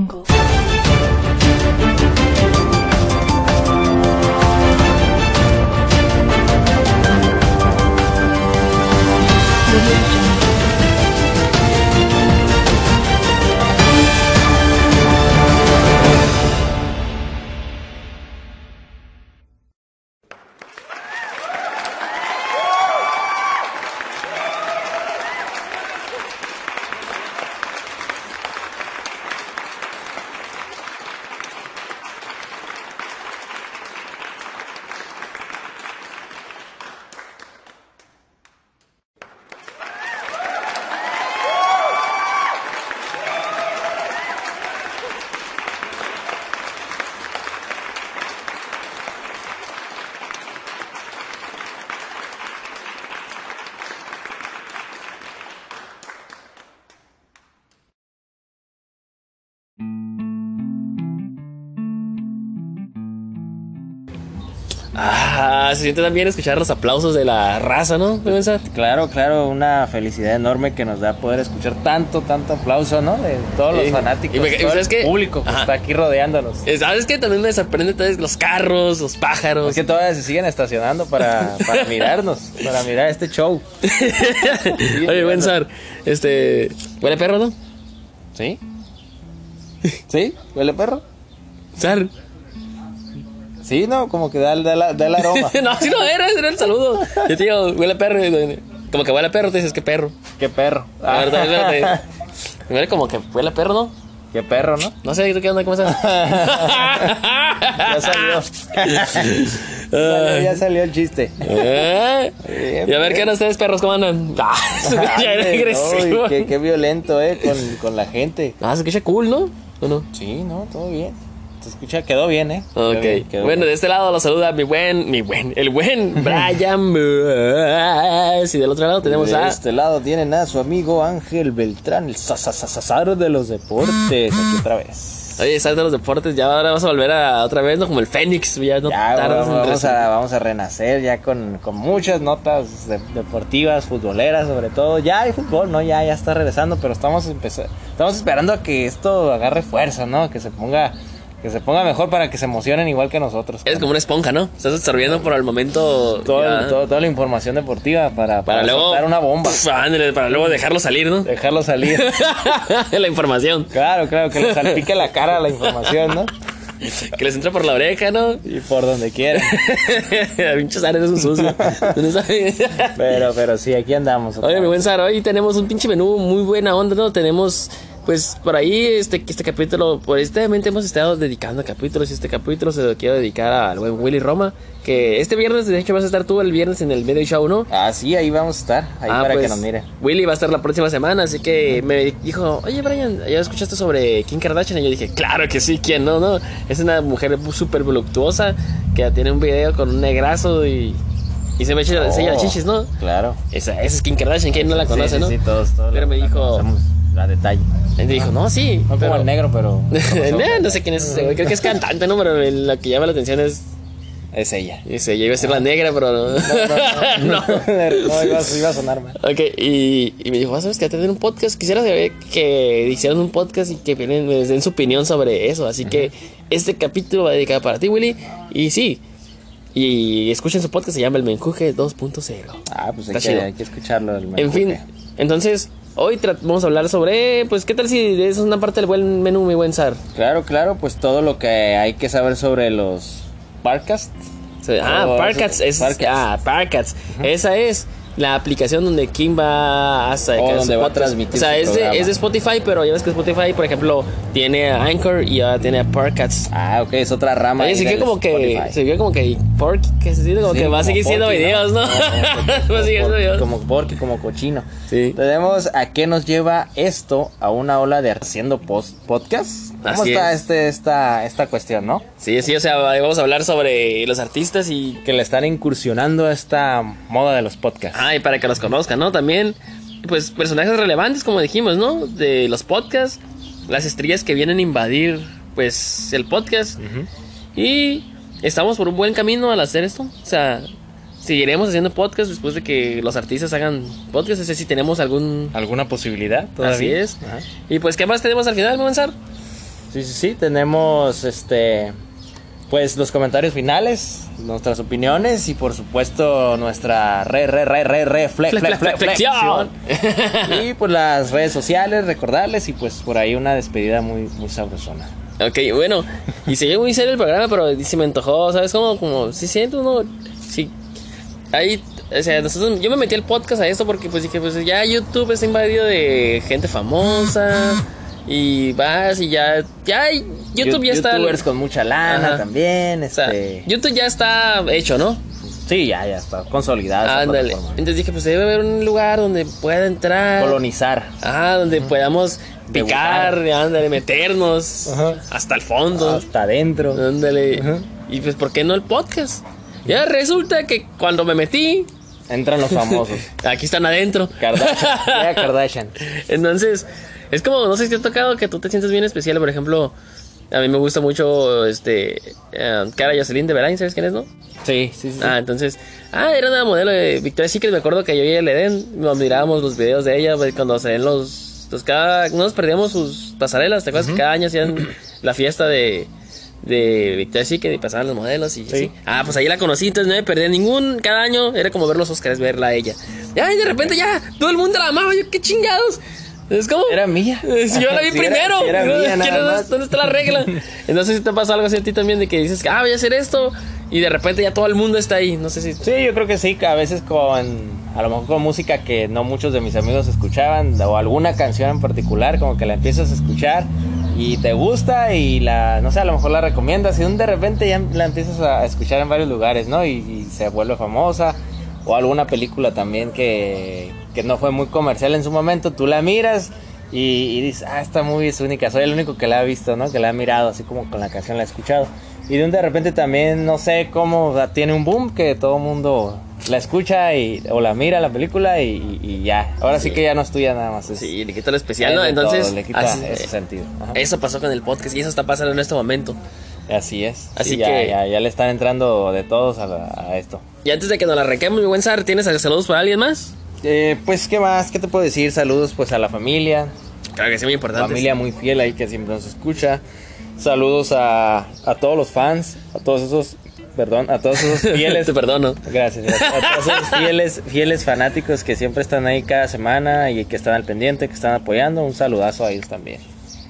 Ah, se siente también escuchar los aplausos de la raza, ¿no? Claro, claro, una felicidad enorme que nos da poder escuchar tanto, tanto aplauso, ¿no? De todos los Sí. fanáticos, Y me- todo ¿sabes el público que Ajá. está aquí rodeándonos. ¿Sabes qué? También me sorprende vez los carros, los pájaros. Es que todavía se siguen estacionando para, para mirarnos, para mirar este show. Oye, buen este. ¿Huele perro, no? ¿Sí? ¿Sí? ¿Huele perro? Sar. Sí, no, como que da, da la- da el aroma. no, si no era, ese era el saludo. Yo te digo, huele a perro. y- Como que huele a perro, te dices que perro. Qué perro. La verdad. Huele como que huele a perro, ¿no? Qué perro, ¿no? No sé, ¿tú qué onda? ¿Cómo estás? Ya salió. Ya salió, ya salió el chiste. ¿Eh? Y a ver, ¿qué onda ustedes, perros? ¿Cómo andan? Ah, escucha Ay, agresivo. no, qué, qué violento, eh, con, con la gente. Ah, se escucha cool, ¿no? ¿O no? Sí, no, todo bien. Se escucha, quedó bien, eh. Quedó Ok. bien, quedó bueno, bien. de este lado lo saluda mi buen, mi buen, el buen Brian Burns. Y del otro lado tenemos de a. este lado tienen a su amigo Ángel Beltrán, el sasasasasaro de los deportes. Aquí otra vez. Oye, sabes de los deportes, ya ahora vas a volver a otra vez, ¿no? Como el Fénix, ya no Ya tardas vamos, a, vamos a renacer ya con, con muchas notas de- deportivas, futboleras sobre todo. Ya hay fútbol, ¿no? Ya, ya está regresando, pero estamos estamos esperando a que esto agarre fuerza, ¿no? Que se ponga que se ponga mejor para que se emocionen igual que nosotros. Eres como una esponja, ¿no? Estás absorbiendo por el momento. Todo- ya. todo- toda la información deportiva para, para para, luego. soltar una bomba. Pf, ándale, para luego dejarlo salir, ¿no? Dejarlo salir. la información. Claro, claro, que le salpique la cara la información, ¿no? Que les entra por la oreja, ¿no? Y por donde quiera. Pinches ares es un sucio. Pero, pero sí, aquí andamos. Oye, mi buen Sara, hoy tenemos un pinche menú muy buena onda, ¿no? Tenemos, pues, por ahí, este, este capítulo, por este momento hemos estado dedicando capítulos y este capítulo se lo quiero dedicar al buen Willy Roma, que este viernes, de hecho, vas a estar tú el viernes en el medio show, ¿no? Ah, sí, ahí vamos a estar. Ahí Ah, para pues, que nos miren. Willy va a estar la próxima semana, así que me dijo, oye Brian, ¿ya escuchaste sobre Kim Kardashian? Y yo dije, claro que sí, ¿quién no? no? Es una mujer súper voluptuosa que tiene un video con un negrazo y, y se me echa enseña las Oh, chichis, ¿no? Claro. Esa, esa es Kim Kardashian, ¿quién no la conoce, sí, sí, no? Sí, todos, todos. Pero me dijo- conocemos A detalle. Y dijo, no, sí. No pero- como el negro, pero. no, no sé quién es ese güey, creo que es cantante, ¿no? Pero la que llama la atención es. Es ella. Dice, yo iba a ser la negra, pero no. No, no, iba, a- iba a sonar mal. Ok, y, y me dijo, "Ah, ¿sabes qué? Tener un podcast. Quisiera saber que hicieran un podcast y que vienen, me den su opinión sobre eso. Así que este capítulo va dedicado para ti, Willy. Y sí, y escuchen su podcast, se llama El Menjuje 2.0. Ah, pues hay que, hay que escucharlo. el En fin, entonces, hoy vamos a hablar sobre, pues, ¿qué tal si es una parte del buen menú, mi buen Sar? Claro, claro, pues todo lo que hay que saber sobre los podcasts. Ah, eso- es, ah. Esa es la aplicación donde Kim va a sacar O donde va a transmitir O sea, es de, es de Spotify, pero ya ves que Spotify, por ejemplo, tiene a Anchor y ahora tiene a Parcats. Ah, ok, es otra rama. Oye, se vio como que, se vio como que Pork, que se siente como Sí, que va a seguir siendo videos, ¿no? Como- va a seguir siendo videos. Como porky, como cochino. Sí. Tenemos a qué nos lleva esto a una ola de haciendo post podcast. ¿Cómo Así está es. este esta esta cuestión, no? Sí, sí, o sea, vamos a hablar sobre los artistas y Que le están incursionando a esta moda de los podcasts. Ah, y para que los conozcan, ¿no? También, pues, personajes relevantes, como dijimos, ¿no? De los podcasts, las estrellas que vienen a invadir, pues, el podcast. Y estamos por un buen camino al hacer esto. O sea, seguiremos haciendo podcast después de que los artistas hagan podcast. No sé si tenemos algún... ¿Alguna posibilidad Así es. Ajá. Y pues, ¿qué más tenemos al final, Monzar? Sí, sí, sí, tenemos este pues los comentarios finales, nuestras opiniones y por supuesto nuestra re re re re re fle- Fle- fle- flexión. y pues las redes sociales, recordarles y pues por ahí una despedida muy muy sabrosona. Ok, bueno, y se muy serio el programa, pero se me antojó, ¿sabes? Como, como, si siento uno, sí, ahí, o sea, nosotros, yo me metí al podcast a esto porque pues dije, pues ya YouTube está invadido de gente famosa y vas y ya, ya YouTube ya está, Youtubers con mucha lana Ajá. también, o sea, este, YouTube ya está hecho, ¿no? sí, ya ya está consolidada. esa Ándale, entonces dije, pues debe haber un lugar donde pueda entrar. Colonizar. Ah, donde podamos picar, ándale, meternos Ajá. hasta el fondo. Hasta adentro. Ándale. Y pues, ¿por qué no el podcast? Ya resulta que cuando me metí, Entran los famosos. aquí están adentro. Kardashian. Ya Kardashian. Entonces, es como, no sé si te ha tocado que tú te sientes bien especial. Por ejemplo, a mí me gusta mucho este eh, Cara Jocelyn de Belain, ¿sabes quién es, no? Sí, sí, sí. Ah, entonces, ah, era una modelo de Victoria's Secret. Me acuerdo que yo y el Eden nos mirábamos los videos de ella pues, cuando se ven los. Cada. No nos perdíamos sus pasarelas. ¿Te acuerdas que cada año hacían la fiesta de. De Victoria's Secret y pasaban los modelos y Sí. Ah, pues ahí la conocí, entonces no me perdía ningún. Cada año era como ver los Oscars, verla a ella. Ya, y de repente ya, todo el mundo la amaba. Yo, qué chingados. Es como. Era mía. Si yo la vi Sí, primero. sí, era ¿no? mía, ¿Quién nada es- más. ¿Dónde está la regla? Entonces, si te pasa algo así a ti también de que dices, ah, voy a hacer esto. Y de repente ya todo el mundo está ahí. No sé si. Sí, yo creo que sí, que a veces con, a lo mejor con música que no muchos de mis amigos escuchaban, o alguna canción en particular, como que la empiezas a escuchar y te gusta y la, no sé, a lo mejor la recomiendas y de repente ya la empiezas a escuchar en varios lugares, ¿no? Y, y se vuelve famosa, o alguna película también que, que no fue muy comercial en su momento, tú la miras y, y dices, ah, esta movie es única, soy el único que la ha visto, ¿no? Que la ha mirado, así como con la canción la ha escuchado. Y de un de repente también, no sé cómo, o sea, tiene un boom que todo el mundo la escucha y, o la mira la película y, ya. Ahora sí. Sí. que ya no es tuya nada más. Es, Sí, le quita lo es especial, ¿no? Entonces. todo, le quita así, ese sentido. Ajá. eso pasó con el podcast y eso está pasando en este momento. Así es. Así Sí, ya, que- ya, ya le están entrando de todos a, la- a esto. Y antes de que nos la arranquemos, mi buen Sar, ¿tienes saludos para alguien más? Eh, pues, ¿qué más? ¿Qué te puedo decir? Saludos pues a la familia, Claro que sí, muy importante. familia muy fiel ahí que siempre nos escucha. Saludos a, a todos los fans, a todos esos, perdón, a todos esos fieles. Te perdono. Gracias. A todos esos fieles, fieles fanáticos que siempre están ahí cada semana y que están al pendiente, que están apoyando. Un saludazo a ellos también.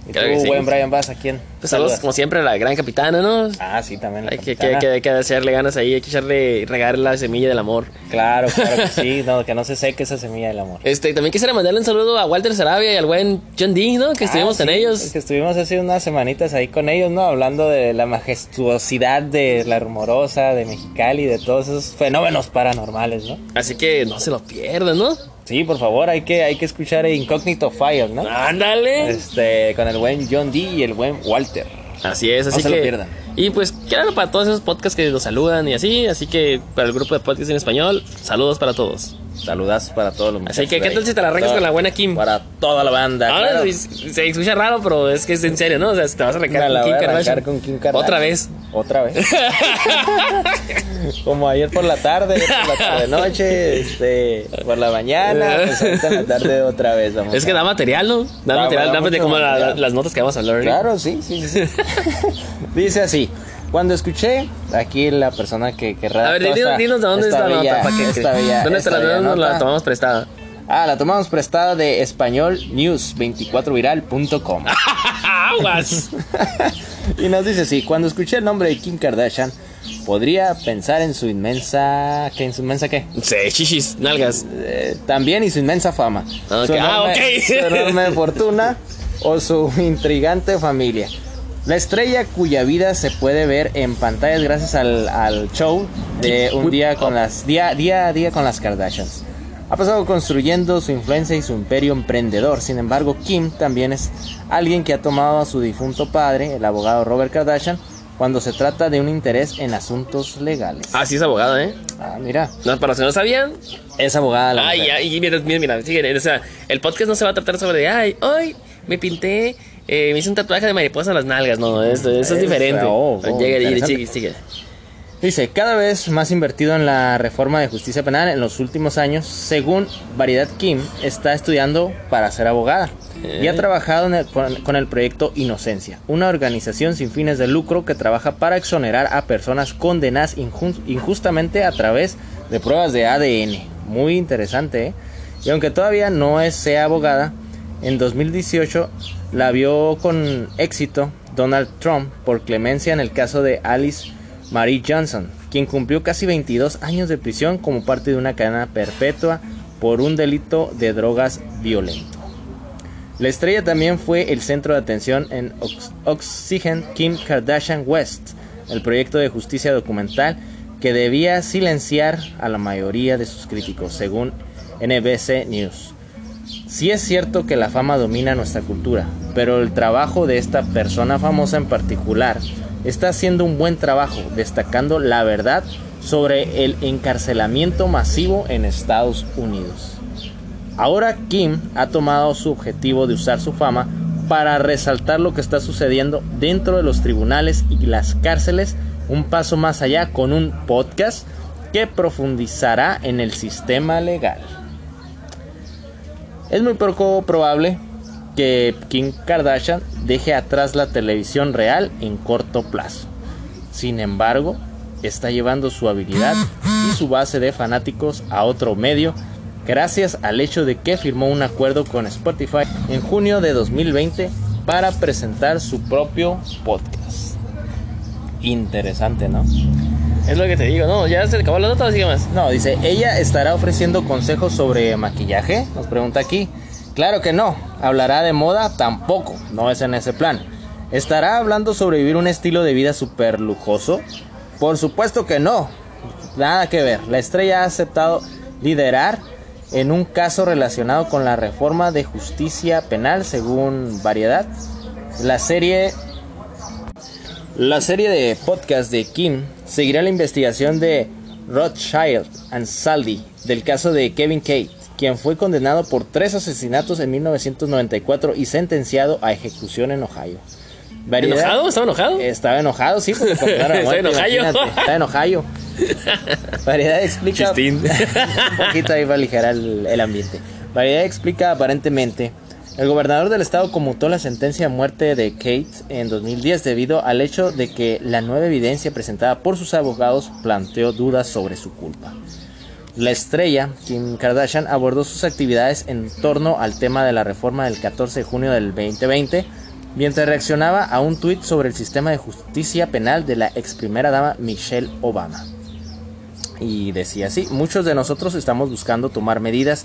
Y Claro tú, sí. buen Brian Bass, ¿a quién? Pues saludos, como siempre, a la gran capitana, ¿no? Ah, sí, también la Hay que, que, que, hay que echarle ganas ahí, hay que echarle, regar la semilla del amor. Claro, claro que sí, no, que no se seque esa semilla del amor. Este, también quisiera mandarle un saludo a Walter Sarabia y al buen John D, ¿no? Que estuvimos Ah, con sí, ellos. Que estuvimos hace unas semanitas ahí con ellos, ¿no? Hablando de la majestuosidad de la rumorosa, de Mexicali, de todos esos fenómenos paranormales, ¿no? Así que no se lo pierdan, ¿no? Sí, por favor, hay que, hay que escuchar Incognito Fire, ¿no? Ándale. Este, con el buen John D y el buen Walter. Así es, así se que. lo pierdan. Y pues, claro, para todos esos podcasts que nos saludan y así. Así que para el grupo de podcasts en español, saludos para todos. Saludazos para todos los Así muchachos. que, ¿qué tal si te la arrancas con la buena Kim? Para toda la banda. Ahora claro. se, se escucha raro, pero es que es en serio, ¿no? O sea, te vas a arrancar con Kim arrancar con Kim Kardashian. Otra vez. Otra vez. Como ayer por la tarde, ayer por la tarde noche, este, por la mañana, pues ahorita en la tarde otra vez. vamos Es que da material, ¿no? Da Da- material, da da como la- las notas que vamos a hablar. Claro, sí, sí. sí. Dice así. Cuando escuché aquí la persona que, que A ver, dinos, dinos de dónde es esta la nota. ¿para qué? esta bella- ¿Dónde esta la, bella dónde la tomamos prestada? Ah, la tomamos prestada de español news 24viral.com. ¡Aguas! y nos dice así, cuando escuché el nombre de Kim Kardashian, podría pensar en su inmensa... ¿Qué? ¿En su inmensa qué? sí, chichis, nalgas. Eh, también y su inmensa fama. Ok, Su ah, ok. su enorme fortuna o su intrigante familia. La estrella cuya vida se puede ver en pantallas gracias al, al show de un día con las día, día a día con las Kardashians. Ha pasado construyendo su influencia y su imperio emprendedor. Sin embargo, Kim también es alguien que ha tomado a su difunto padre, el abogado Robert Kardashian, cuando se trata de un interés en asuntos legales. Ah, sí es abogada, ¿eh? Ah, mira, No, para los que no sabían. es abogada la Ay, mujer. ay, mira, mira, mira, sigue, o sea, el podcast no se va a tratar sobre ay, hoy me pinté, eh, me hice un tatuaje de mariposa en las nalgas. No, eso, eso es diferente. oh, oh, Llega y sigue, sigue. Dice, cada vez más invertido en la reforma de justicia penal en los últimos años, según Variedad Kim, está estudiando para ser abogada. y ha trabajado en el- con, con el proyecto Inocencia, una organización sin fines de lucro que trabaja para exonerar a personas condenadas injus- injustamente a través de pruebas de ADN. Muy interesante, ¿eh? Y aunque todavía no es, sea abogada, en 2018 la vio con éxito Donald Trump por clemencia en el caso de Alice Marie Johnson, quien cumplió casi 22 años de prisión como parte de una cadena perpetua por un delito de drogas violento. La estrella también fue el centro de atención en Ox- Oxygen Kim Kardashian West, el proyecto de justicia documental que debía silenciar a la mayoría de sus críticos, según NBC News. Sí es cierto que la fama domina nuestra cultura, pero el trabajo de esta persona famosa en particular está haciendo un buen trabajo, destacando la verdad sobre el encarcelamiento masivo en Estados Unidos. Ahora Kim ha tomado su objetivo de usar su fama para resaltar lo que está sucediendo dentro de los tribunales y las cárceles, un paso más allá con un podcast que profundizará en el sistema legal. Es muy poco probable que Kim Kardashian deje atrás la televisión real en corto plazo. Sin embargo, está llevando su habilidad y su base de fanáticos a otro medio gracias al hecho de que firmó un acuerdo con Spotify en junio de 2020 para presentar su propio podcast. Interesante, ¿no? Es lo que te digo, ¿no? ¿Ya se acabó la nota sigue más? No, dice, ella estará ofreciendo consejos sobre maquillaje, nos pregunta aquí. Claro que no, hablará de moda tampoco, no es en ese plan. ¿Estará hablando sobre vivir un estilo de vida súper lujoso? Por supuesto que no, nada que ver. La estrella ha aceptado liderar en un caso relacionado con la reforma de justicia penal según Variedad. La serie la serie de podcast de Kim seguirá la investigación de Rothschild and Saldi del caso de Kevin Kate, quien fue condenado por tres asesinatos en 1994 y sentenciado a ejecución en Ohio. Variedad- ¿Enojado? ¿Estaba enojado? Estaba enojado, sí, porque condenaron a Está muerte, en Ohio. Está en Ohio. Variedad explica un poquito ahí para aligerar el, el ambiente. Variedad explica aparentemente el gobernador del estado conmutó la sentencia de muerte de Kate en 2010 debido al hecho de que la nueva evidencia presentada por sus abogados planteó dudas sobre su culpa. La estrella, Kim Kardashian, abordó sus actividades en torno al tema de la reforma del 14 de junio del 2020 mientras reaccionaba a un tuit sobre el sistema de justicia penal de la ex primera dama Michelle Obama. Y decía así, muchos de nosotros estamos buscando tomar medidas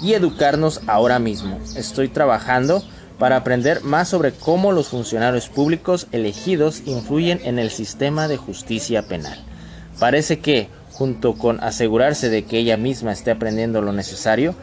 y educarnos ahora mismo. Estoy trabajando para aprender más sobre cómo los funcionarios públicos elegidos influyen en el sistema de justicia penal. Parece que, junto con asegurarse de que ella misma esté aprendiendo lo necesario,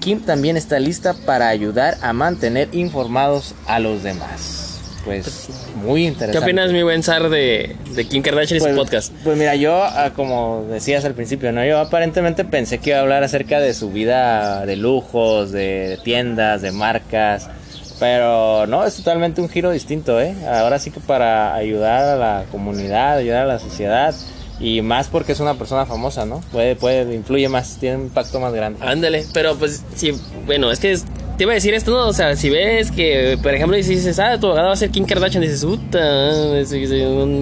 Kim también está lista para ayudar a mantener informados a los demás. Pues muy ¿Qué interesante. opinas, mi buen Sar, de, de Kim Kardashian y su Pues, podcast? pues mira, yo, ah, como decías al principio, ¿no? Yo aparentemente pensé que iba a hablar acerca de su vida de lujos, de tiendas, de marcas. Pero no, es totalmente un giro distinto, ¿eh? Ahora sí que para ayudar a la comunidad, ayudar a la sociedad. Y más porque es una persona famosa, ¿no? Puede, puede, influye más, tiene un impacto más grande. Ándale, pero pues sí, bueno, es que es- te iba a decir esto, ¿no? O sea, si ves que, por ejemplo, si dices, ah, tu abogada va a ser Kim Kardashian, dices, puta,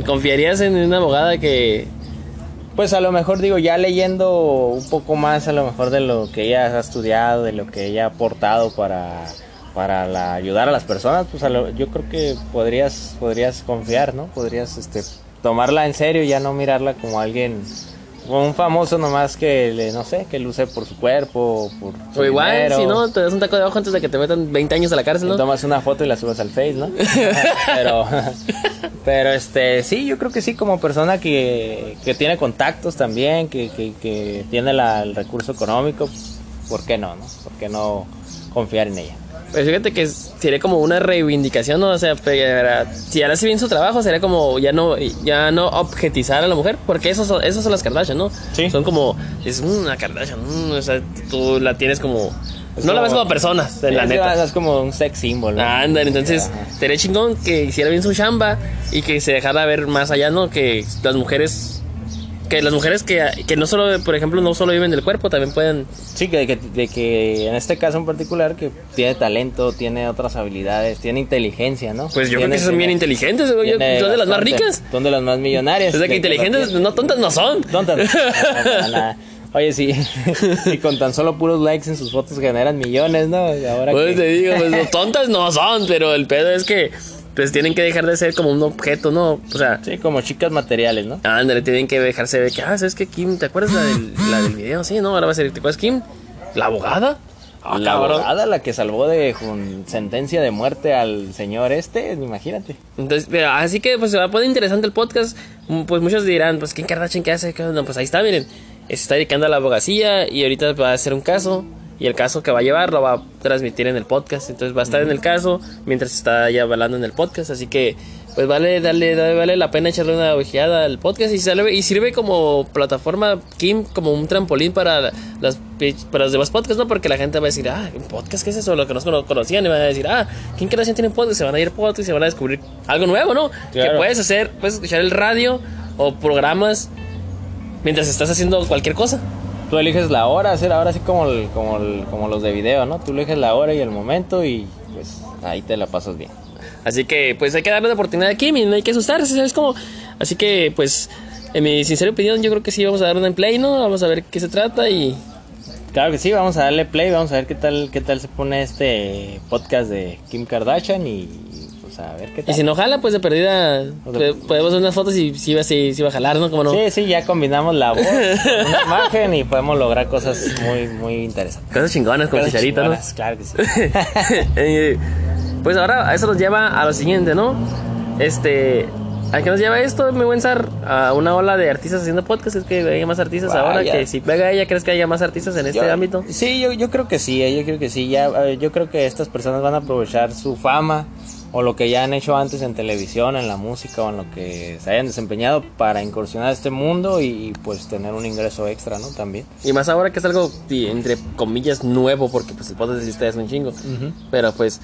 confiarías en una abogada que... Pues a lo mejor digo, ya leyendo un poco más a lo mejor de lo que ella ha estudiado, de lo que ella ha aportado para, para la- ayudar a las personas, pues a lo- yo creo que podrías, podrías confiar, ¿no? Podrías este, tomarla en serio y ya no mirarla como alguien, como un famoso nomás que, le, no sé, que luce por su cuerpo, por su O igual, dinero. si no, te das un taco de ojo antes de que te metan 20 años a la cárcel, ¿no? tomas una foto y la subes al Face, ¿no? pero, pero este, sí, yo creo que sí, como persona que, que tiene contactos también, que, que, que tiene la- el recurso económico, ¿por qué no, no? ¿Por qué no confiar en ella? Pues fíjate que sería como una reivindicación, ¿no? O sea, pero, si hace bien su trabajo, sería como ya no ya no objetizar a la mujer, porque esos son, esos son las Kardashian, ¿no? Sí. Son como, es "Mm, una Kardashian, mm", o sea, tú la tienes como... Es no la ves como personas, en la neta. Es como un sex symbol, ¿no? Ándale, entonces sería chingón que hiciera bien su chamba y que se dejara ver más allá, ¿no? Que las mujeres que las mujeres que, que no solo, por ejemplo, no solo viven del cuerpo, también pueden... Sí, que, que- de que en este caso en particular que tiene talento, tiene otras habilidades, tiene inteligencia, ¿no? Pues yo creo que son bien inteligentes, son de las más ricas. Son de las más millonarias. O sea, que inteligentes, no tontas no son. Tontas. Oye, sí, y con tan solo puros likes en sus fotos generan millones, ¿no? Y ahora Pues que- te digo, pues, tontas no son, pero el pedo es que pues tienen que dejar de ser como un objeto, ¿no? O sea, Sí, como chicas materiales, ¿no? ándale, tienen que dejarse de que, ah, ¿sabes qué, Kim? ¿Te acuerdas la del, la del video? Sí, no, ahora va a ser, ¿te acuerdas, Kim? ¿La abogada? Ah, la cabrón. abogada, la que salvó de con sentencia de muerte al señor este, imagínate. Entonces, pero, así que pues se va a poner interesante el podcast. Mm, Pues muchos dirán, pues ¿quién Kardashian qué hace? ¿Qué onda? Pues ahí está, miren. Se está dedicando a la abogacía y ahorita va a hacer un caso. Y el caso que va a llevar lo va a transmitir en el podcast. Entonces va a estar en el caso mientras está ya hablando en el podcast. Así que pues vale, dale, dale- vale la pena echarle una ojeada al podcast. Y, sale- y sirve como plataforma, Kim, como un trampolín para las, para los demás podcasts, ¿no? Porque la gente va a decir, ah, ¿un podcast qué es eso? Lo que no cono- conocían. Y van a decir, ah, ¿quién Kardashian tiene podcast? Se van a ir podcast y se van a descubrir algo nuevo, ¿no? Que puedes hacer, puedes escuchar el radio o programas mientras estás haciendo cualquier cosa. Tú eliges la hora, hacer ahora sí como, el- como, el- como los de video, ¿no? Tú eliges la hora y el momento y pues ahí te la pasas bien. Así que pues hay que darle la oportunidad a Kim y no hay que asustarse, ¿sabes cómo? Así que pues en mi sincera opinión yo creo que sí vamos a dar una en play, ¿no? Vamos a ver qué se trata y Claro que sí, vamos a darle play, vamos a ver qué tal, qué tal se pone este podcast de Kim Kardashian y pues a ver qué y si no jala pues de perdida O pues, podemos hacer unas fotos y si va, si, si va a jalar, ¿no? Como no. Sí, sí, ya combinamos la voz con una imagen y podemos lograr cosas muy, muy interesantes. Cosas chingonas con Cosas chicharito, ¿no? Claro que sí. Eh, pues ahora a eso nos lleva a lo siguiente, ¿no? Este, ¿a qué nos lleva esto, mi buen Sar? A una ola de artistas haciendo podcast. Es que haya más artistas ahora. Que si pega ella, ¿crees que haya más artistas en este Yo- ámbito? Sí, yo, yo creo que sí, eh, yo creo que sí. Ya, eh, yo creo que estas personas van a aprovechar su fama o lo que ya han hecho antes en televisión, en la música o en lo que se hayan desempeñado para incursionar a este mundo y, y, pues tener un ingreso extra, ¿no? También. Y más ahora que es algo, entre comillas, nuevo, porque pues el podcast existe hace un chingo. Pero pues,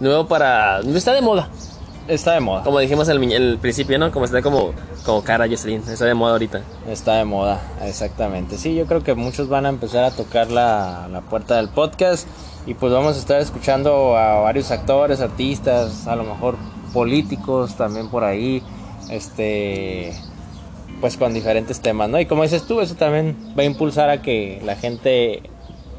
nuevo para... No está de moda. Está de moda. Como dijimos al el principio, ¿no? Como está como, como cara Jocelyn. Está de moda ahorita. Está de moda, exactamente. Sí, yo creo que muchos van a empezar a tocar la, la puerta del podcast y pues vamos a estar escuchando a varios actores, artistas, a lo mejor políticos también por ahí, este, pues con diferentes temas, ¿no? Y como dices tú, eso también va a impulsar a que la gente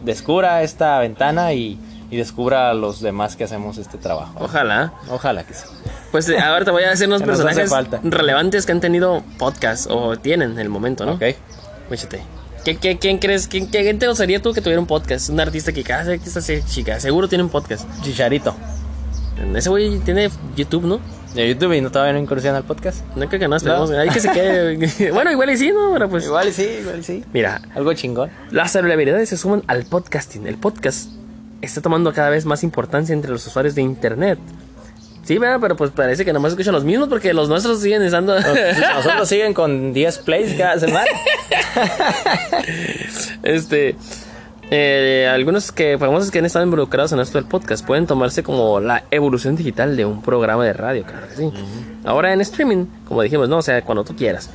descubra esta ventana y, y descubra a los demás que hacemos este trabajo. Ojalá. Ojalá que sí. Pues eh, ahora te voy a hacer unos personajes relevantes que han tenido podcast o tienen en el momento, ¿no? Ok. Échate. ¿Qué, qué, quién crees? ¿Quién, ¿Quién te gustaría tú que tuviera un podcast? Un artista que cada artista se chica, seguro tiene un podcast. Chicharito. Ese güey tiene YouTube, ¿no? De YouTube y no todavía no incursiona al podcast. No creo que no, esperemos. No. Que se quede. bueno, igual y sí, ¿no? Pero pues. Igual y sí, igual y sí. Mira, Algo chingón. las celebridades se suman al podcasting. El podcast está tomando cada vez más importancia entre los usuarios de internet. Sí, ¿verdad? pero pues parece que nomás escuchan los mismos porque los nuestros siguen estando. Nosotros siguen con 10 plays cada semana. Este. eh, algunos que famosos que han estado involucrados en esto del podcast pueden tomarse como la evolución digital de un programa de radio, claro que sí. Ahora en streaming, como dijimos, no, o sea, cuando tú quieras.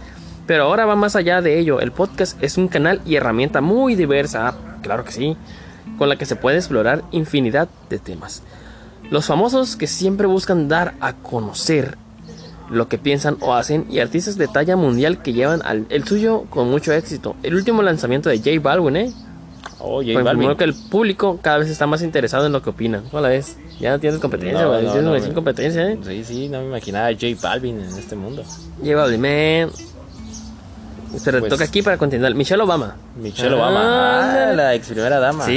Pero ahora va más allá de ello. El podcast es un canal y herramienta muy diversa, claro que sí, con la que se puede explorar infinidad de temas. Los famosos que siempre buscan dar a conocer lo que piensan o hacen y artistas de talla mundial que llevan al, el suyo con mucho éxito. El último lanzamiento de J Balvin, ¿eh? Oh, J confirmó Balvin. que el público cada vez está más interesado en lo que opinan. ¿Cómo la ves? Ya no tienes competencia, No, no, no, competencia, ¿eh? Sí, sí, no me imaginaba a J Balvin en este mundo. J Balvin, man. Pero Pues- toca aquí para continuar. Michelle Obama. Michelle Ah, Obama, ah, la ex primera dama. Sí,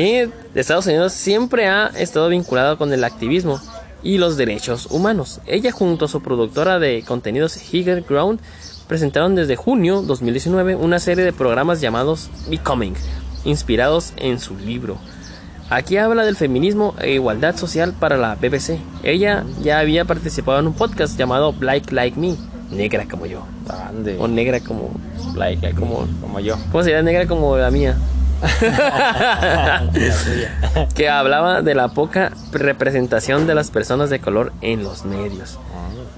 de Estados Unidos siempre ha estado vinculado con el activismo y los derechos humanos. Ella junto a su productora de contenidos Higher Ground presentaron desde junio 2019 una serie de programas llamados Becoming, inspirados en su libro. Aquí habla del feminismo e igualdad social para la BBC. Ella ya había participado en un podcast llamado Black Like Me, negra como yo, Ande. o negra como Like, like, como, como yo. ¿Cómo sería negra como la mía? que hablaba de la poca representación de las personas de color en los medios.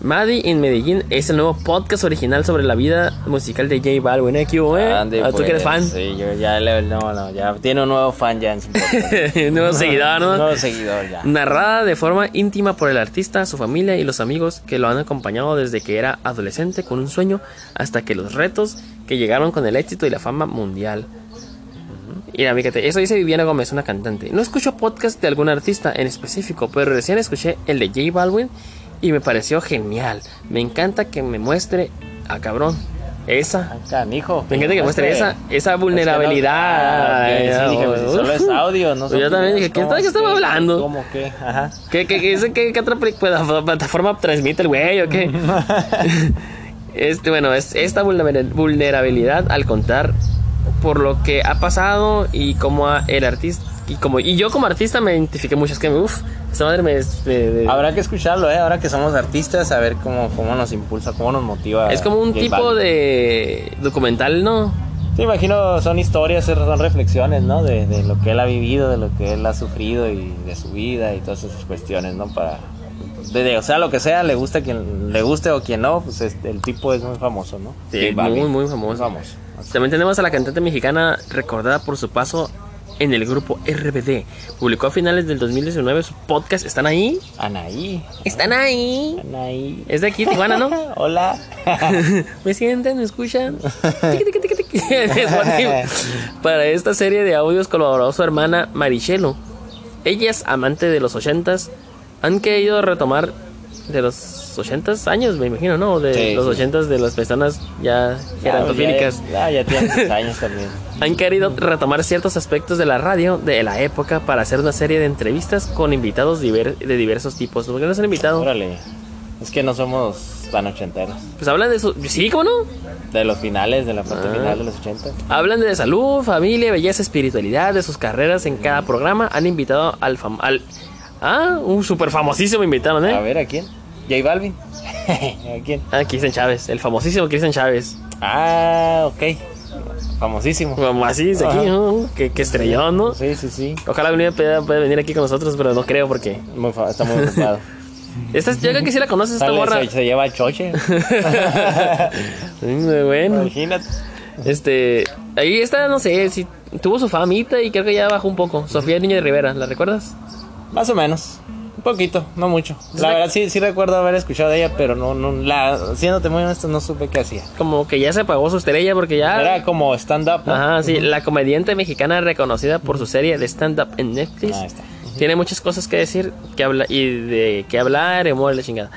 Maddie in Medellín es el nuevo podcast original sobre la vida musical de J Balvin. ¿eh? ¿Qué hubo, eh? Ande, Ah, ¿Tú que eres fan? pues, Sí, yo ya le, no, no, ya tiene un nuevo fan ya en su podcast. Un nuevo seguidor, ¿no? Un nuevo seguidor ya. Narrada de forma íntima por el artista, su familia y los amigos que lo han acompañado desde que era adolescente con un sueño hasta que los retos que llegaron con el éxito y la fama mundial. Mira, fíjate, eso dice Viviana Gómez, una cantante. No escucho podcast de algún artista en específico, pero recién escuché el de J Balvin y me pareció genial. Me encanta que me muestre a cabrón esa. Canijo. Me encanta que muestre esa, esa vulnerabilidad. Es que no- ah, sí, dije, pues, solo es audio, no Yo también dije, ¿qué ¿cómo que estaba hablando? ¿Cómo que? Ajá. ¿Qué, qué, qué, qué- qué otra plataforma transmite el güey o qué? este, bueno, es esta vulner- vulnerabilidad al contar por lo que ha pasado y como a- el artista y como y yo como artista me identifiqué mucho es que uff esta madre me, me- me- Habrá que escucharlo, ¿eh? Ahora que somos artistas, a ver cómo, cómo nos impulsa, cómo nos motiva. es como un tipo Balvin. de documental no Sí, imagino, son historias, son reflexiones, ¿no? De, de lo que él ha vivido, de lo que él ha sufrido y de su vida y todas esas cuestiones, ¿no? Para. De, de- o sea, lo que sea, le gusta quien le guste o quien no, pues es- el tipo es muy famoso, ¿no? Sí, muy, muy famoso. famoso. también tenemos a la cantante mexicana recordada por su paso en el grupo RBD publicó a finales del 2019 su podcast están ahí Anaí. están ahí Anaí. es de aquí Tijuana no Hola. ¿Me sienten? ¿Me escuchan? Para esta serie de audios colaboró su hermana Marichelo. Ella es amante de los ochentas. Han querido retomar de los ochentas años, me imagino, ¿no? De Sí, los sí. ochentas de las personas ya gerontofílicas. Ya, ya, ya tiene sus años también. Han querido retomar ciertos aspectos de la radio de la época para hacer una serie de entrevistas con invitados diver- de diversos tipos. ¿Por qué no se han invitado? Órale. Es que no somos tan ochenteros. Pues hablan de su... Sí, ¿cómo no? De los finales, de la parte Ah. final de los 80. Hablan de salud, familia, belleza, espiritualidad, de sus carreras en cada programa. Han invitado al fam al Ah, un súper famosísimo invitaron, A ¿eh? ver, ¿a quién? J Balvin. ¿A quién? Ah, Cristian Chávez, el famosísimo Cristian Chávez. Ah, ok. Famosísimo. Como así, de aquí. ¿no? Que, que estrellón, ¿no? Sí, sí, sí. Ojalá día pueda, pueda venir aquí con nosotros, pero no creo porque. Muy fa- está muy ocupado. Esta, yo creo que sí la conoces, esta Sale, morra. se, se lleva a choche. Muy bueno. Imagínate. Este. Ahí está, no sé, si tuvo su famita y creo que ya bajó un poco. Sofía Niño de Rivera, ¿la recuerdas? Más o menos. Un poquito, no mucho. La verdad sí, sí recuerdo haber escuchado de ella, pero no, no, la, siéndote muy honesto, no supe qué hacía. Como que ya se apagó su estrella porque ya. Era como stand-up, ¿no? Ajá, sí, la comediante mexicana reconocida por su serie de stand-up en Netflix. Ahí está. Tiene muchas cosas que decir que habla, y de qué hablar, humor la chingada.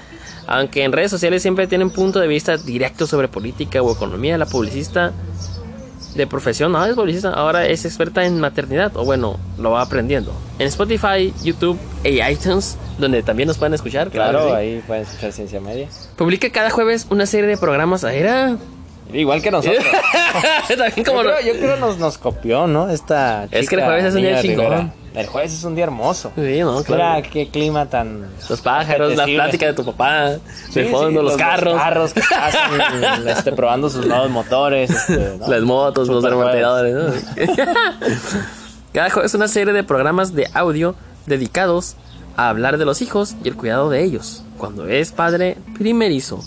Aunque en redes sociales siempre tienen punto de vista directo sobre política o economía, la publicista de profesión, no es publicista, ahora es experta en maternidad, o bueno, lo va aprendiendo. En Spotify, YouTube e iTunes, donde también nos pueden escuchar, Claro, sí. ahí pueden escuchar Ciencia Media. Publica cada jueves una serie de programas. Ah, Era. Igual que nosotros. también como yo, creo, yo creo nos, nos copió, ¿no? Esta Es que el chica, jueves es un día chingón. El jueves es un día hermoso. Sí, no, claro. Mira qué clima tan. Los pájaros, la plática de tu papá, Sí, de fondo, sí, los, carros, Los carros que pasan, este, probando sus nuevos motores. este, ¿no? las motos, los Super amortiguadores. ¿no? Cada jueves es una serie de programas de audio dedicados a hablar de los hijos y el cuidado de ellos. Cuando es padre primerizo.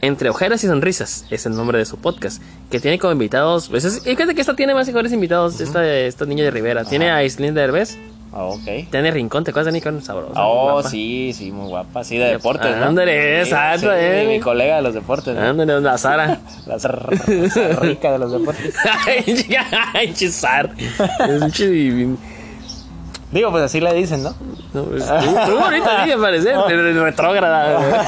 Entre ojeras y sonrisas es el nombre de su podcast. Que tiene como invitados. Pues es, fíjate que esta tiene más mejores invitados. Esta, esta niña de Rivera. Tiene a Islín Derbez. Ah, ok. Tiene Rincón. ¿Te acuerdas de Nicón? Sabrosa. Oh, guapa. sí, sí, muy guapa. Sí, de deportes, ¿no? Ándale, Sí, exacto, sí, eh. Mi colega de los deportes. ¿no? Ándale, la Sara. La r- rica de los deportes. Ay, chisar. Es un Digo, pues así le dicen, ¿no? No, es muy bonito, sí, me parece. re- Retrógrada.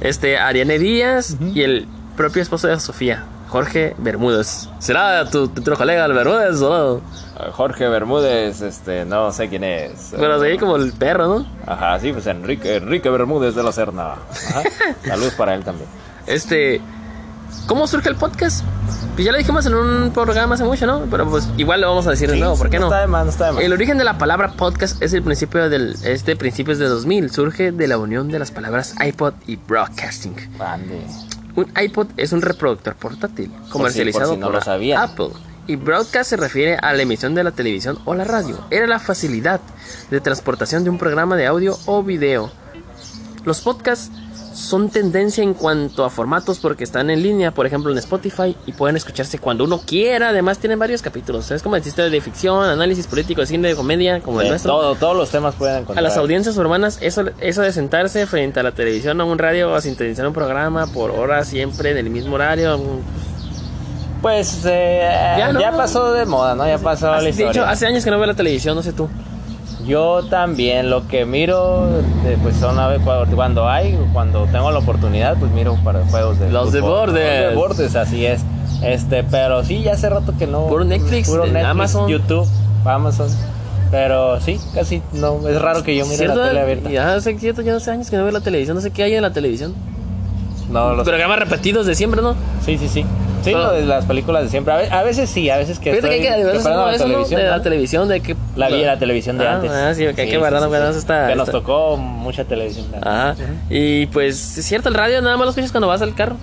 Este, Ariane Díaz y el propio esposo de Sofía, Jorge Bermúdez. ¿Será tu, tu, tu colega el Bermúdez o no? Jorge Bermúdez, este, no sé quién es. Pero se ve como el perro, ¿no? Ajá, sí, pues Enrique, Enrique Bermúdez de la Serna. Ajá. Saludos para él también. Este, ¿cómo surge el podcast? Pues ya lo dijimos en un programa hace mucho, ¿no? Pero pues igual lo vamos a decir de nuevo, ¿por qué no? está de más, no está de más. El origen de la palabra podcast es el principio del es de principios de 2000. Surge de la unión de las palabras iPod y broadcasting. Ande. Un iPod es un reproductor portátil comercializado por si no por lo sabían. Apple. Y broadcast se refiere a la emisión de la televisión o la radio. Era la facilidad de transportación de un programa de audio o video. los podcasts son tendencia en cuanto a formatos porque están en línea, por ejemplo en Spotify, y pueden escucharse cuando uno quiera. Además tienen varios capítulos. Es como existe de ficción, análisis político, de cine, de comedia, como el De nuestro. todo, todos los temas pueden A encontrar. las audiencias urbanas, eso, eso de sentarse frente a la televisión o un radio a sintonizar un programa por horas siempre en el mismo horario. Pues eh, Ya ya, pasó de moda, ¿no? Ya pasó la historia. hecho, hace años que no veo la televisión, no sé tú. Yo también, lo que miro, eh, pues son a cuando, hay, cuando tengo la oportunidad, pues miro para juegos de Los de fútbol, bordes. Los de bordes, así es. Este, pero sí, ya hace rato que no. Puro Netflix, puro Netflix, Amazon. YouTube, Amazon. Pero sí, casi no, es raro que yo mire ¿Cierto? la tele abierta. Ya hace cierto, ya hace años que no veo la televisión, no sé qué hay en la televisión. No, los- Programas repetidos de siempre, ¿no? sí, sí, sí. Sí, lo de las películas de siempre. A ve- a veces, sí, a veces que Fíjate que hay estoy que de preparando la eso, ¿no? televisión. de la televisión, de que... La vi la televisión de Ah, antes. ah, sí, que hay que guardar, guardar esta- Que nos tocó mucha televisión. de. Ajá. Y pues, es cierto, el radio nada más lo escuchas cuando vas al carro.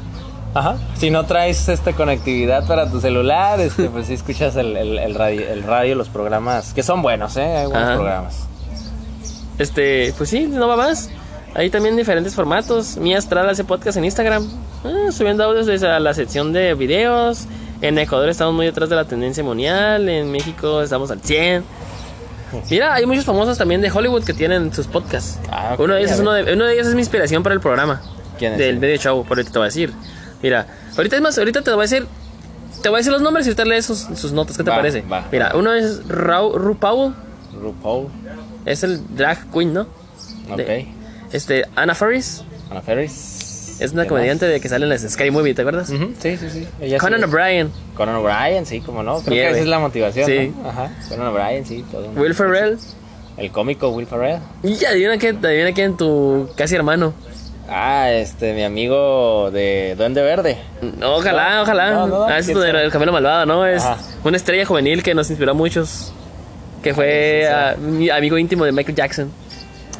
Ajá. Si no traes esta conectividad para tu celular, este, pues sí escuchas el, el- el radio, el radio, los programas, que son buenos, ¿eh? Hay buenos Ajá. programas. Este, pues sí, no va más. Hay también diferentes formatos. Mía Estrada hace podcast en Instagram, ah, subiendo audios desde a la sección de videos. En Ecuador estamos muy detrás de la tendencia mundial. En México estamos al 100. Mira, hay muchos famosos también de Hollywood que tienen sus podcasts. Ah, ok, uno, de ellos es ver. uno, de, uno de ellos es mi inspiración para el programa. ¿Quién es Del él? medio show, por ahorita te voy a decir. Mira, ahorita es más, ahorita te voy a decir. Te voy a decir los nombres y ahorita lees sus, sus notas. ¿Qué te Va, parece? va, Mira, va. uno es Ru, Ru Powell. RuPaul, Es el drag queen, ¿no? ok. De- Este, Anna Faris. Ana Ferris. Es una ¿Qué comediante de que sale en la Sky Movie, ¿te acuerdas? Sí, sí, sí. Ella Conan. O'Brien, Conan O'Brien, sí, como no. Creo Yeah, que esa es la motivación, Sí. ¿no? Ajá. Conan O'Brien, sí, todo. Will Ferrell. El cómico Will Ferrell. Y adivina quién, adivina quién, tu casi hermano. Ah, este, mi amigo de Duende Verde. Ojalá, ojalá. no, no, ah, es el camino malvado, ¿no? Es Ajá. una estrella juvenil que nos inspiró a muchos. Que fue sí, sí. mi amigo íntimo de Michael Jackson.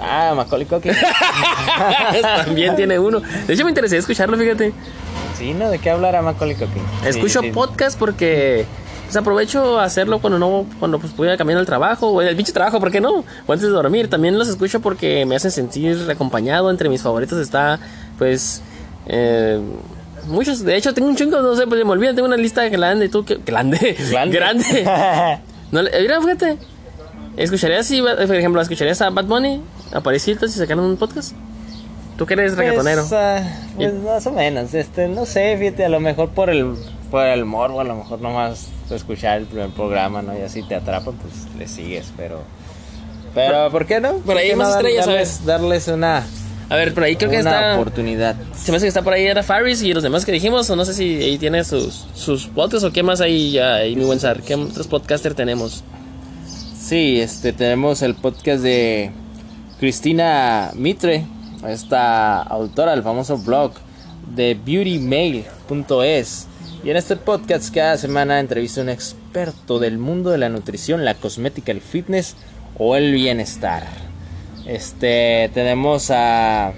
Ah, Macaulay Culkin. También tiene uno. De hecho, me interesé escucharlo, fíjate. sí, ¿no? ¿De qué hablará Macaulay Culkin? Escucho sí. podcast porque pues, aprovecho a hacerlo cuando no cuando pues voy a caminar al trabajo o en el pinche trabajo, ¿por qué no? O antes de dormir. También los escucho porque me hacen sentir acompañado. Entre mis favoritos está, pues, eh, muchos. De hecho, tengo un chingo, no sé, pues me olvida. Tengo una lista grande. ¿Tú qué? Grande. Grande. grande. No, mira, fíjate. Escucharías, si, por ejemplo, escucharías a Bad Bunny, a Parisitos si sacaran un podcast. ¿Tú que eres reggaetonero? Pues, ah, pues, más o menos, este, no sé, fíjate, a lo mejor por el, por el morbo, a lo mejor nomás escuchar el primer programa, ¿no? Y así te atrapan, pues le sigues, pero... Pero, ¿por qué no? Por ahí hay más no estrellas, darles, ¿sabes? darles una, A ver, por ahí creo que una está. oportunidad. Se me hace que está por ahí era Faris y los demás que dijimos, o no sé si ahí tiene sus, sus podcasts o qué más hay ya, ahí, mi buen Sar. ¿Qué otros podcasters tenemos? Sí, este, tenemos el podcast de Cristina Mitre, esta autora del famoso blog de beautymail.es. Y en este podcast cada semana entrevista a un experto del mundo de la nutrición, la cosmética, el fitness o el bienestar. Este, tenemos a,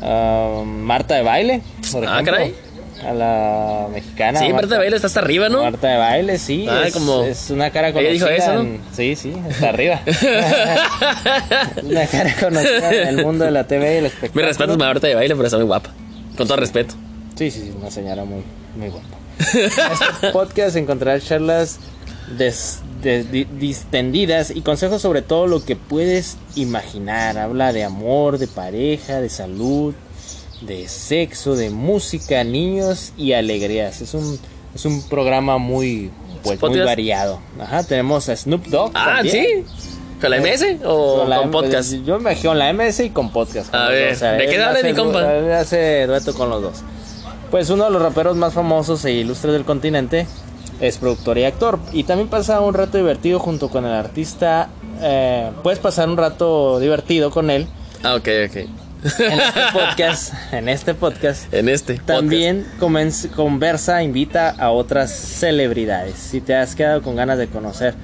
a Marta de Baile, por Ah, ejemplo. caray. A la mexicana. sí, Marta de Baile está hasta arriba, ¿no? Marta de baile, sí. Ah, es, como- es una cara Ella conocida. dijo eso, ¿no? en- Sí, sí, está arriba. una cara conocida en el mundo de la TV y el Me espectáculo. respetas Marta de Baile, pero está muy guapa. Con todo respeto. Sí, sí, sí, una señora muy, muy guapa. En este podcast encontrarás charlas des- distendidas y consejos sobre todo lo que puedes imaginar. Habla de amor, de pareja, de salud, de sexo, de música, niños y alegrías. Es un, es un programa muy, pues, muy variado. Ajá, tenemos a Snoop Dogg. Ah, también. ¿sí? ¿Con la MS o Con la con M- podcast? Yo me imagino con la MS y con podcast. con A ver. O sea, ¿de qué habla mi compa? hace dueto con los dos. Pues uno de los raperos más famosos e ilustres del continente es productor y actor. Y también pasa un rato divertido junto con el artista. eh, puedes pasar un rato divertido con él Ah, ok, ok. En este podcast. en este podcast. En este. También conversa, invita a otras celebridades. Si te has quedado con ganas de conocer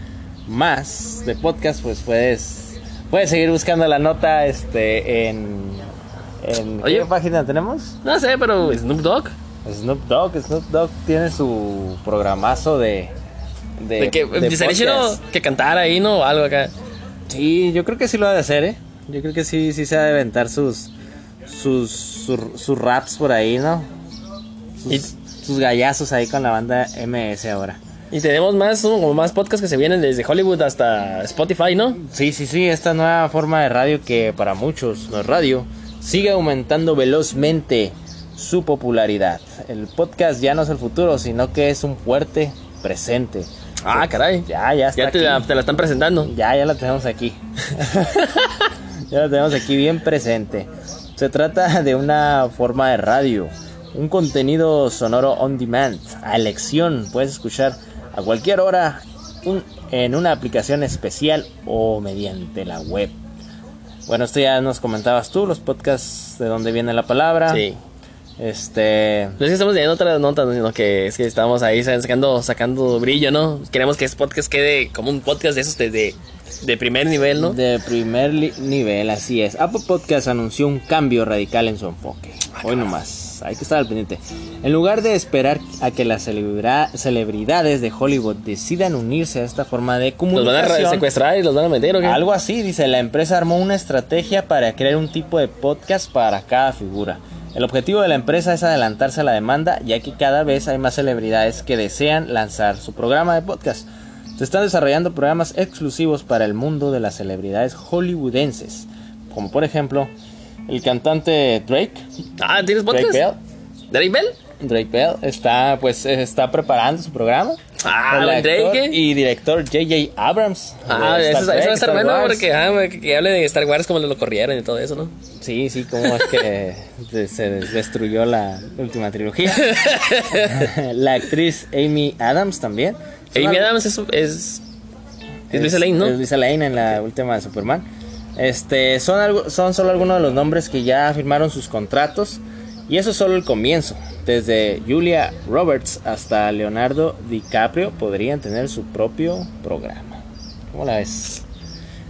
más de podcast, pues puedes, puedes seguir buscando la nota este, en, en Oye. ¿qué página tenemos? No sé, pero Snoop Dogg. Snoop Dogg. Snoop Dogg tiene su programazo de... De, De que de estaría que cantara ahí, ¿no? O algo acá. Sí, yo creo que sí lo ha de hacer, ¿eh? Yo creo que sí, sí se ha de aventar sus, sus, sus, sus raps por ahí, ¿no? Sus, Y- sus gallazos ahí con la banda MS ahora. Y tenemos más, ¿no? como más podcasts que se vienen desde Hollywood hasta Spotify, ¿no? Sí, sí, sí, esta nueva forma de radio que para muchos no es radio, sigue aumentando velozmente su popularidad. El podcast ya no es el futuro, sino que es un fuerte presente. Ah, caray. Ya, ya está Ya te aquí. la, te la están presentando. Ya, ya la tenemos aquí. ya la tenemos aquí bien presente. Se trata de una forma de radio, un contenido sonoro on demand, a elección. Puedes escuchar a cualquier hora un- en una aplicación especial o mediante la web. Bueno, esto ya nos comentabas tú, los podcasts de dónde viene la palabra. Sí. Este, No es que estamos leyendo otras notas, sino que es que estamos ahí sacando, sacando brillo, ¿no? Queremos que este podcast quede como un podcast de esos de, de, de primer nivel, ¿no? De primer nivel, así es. Apple Podcast anunció un cambio radical en su enfoque. Hoy nomás, hay que estar al pendiente. En lugar de esperar a que las celebridades de Hollywood decidan unirse a esta forma de Los van a comunicación, secuestrar y los van a meter, ¿o qué? algo así, dice, la empresa armó una estrategia para crear un tipo de podcast para cada figura. El objetivo de la empresa es adelantarse a la demanda, ya que cada vez hay más celebridades que desean lanzar su programa de podcast. Se están desarrollando programas exclusivos para el mundo de las celebridades hollywoodenses, como por ejemplo el cantante Drake, Ah, ¿tienes Drake podcast? Bell. ¿Drake Bell? Drake Bell está pues está preparando su programa. Ah, El Drake, ¿eh? y director J.J. Abrams. Ah, eso, va a estar bueno porque ah, que, que hable de Star Wars como lo corrieron y todo eso, ¿no? Sí, sí, cómo es que se destruyó la última trilogía. la actriz Amy Adams también. Amy Adams es, es, es Lisa Lane, ¿no? Es Lisa Lane en la última de Superman. Este, son, algo, son solo algunos de los nombres que ya firmaron sus contratos. Y eso es solo el comienzo. Desde Julia Roberts hasta Leonardo DiCaprio podrían tener su propio programa. ¿Cómo la ves?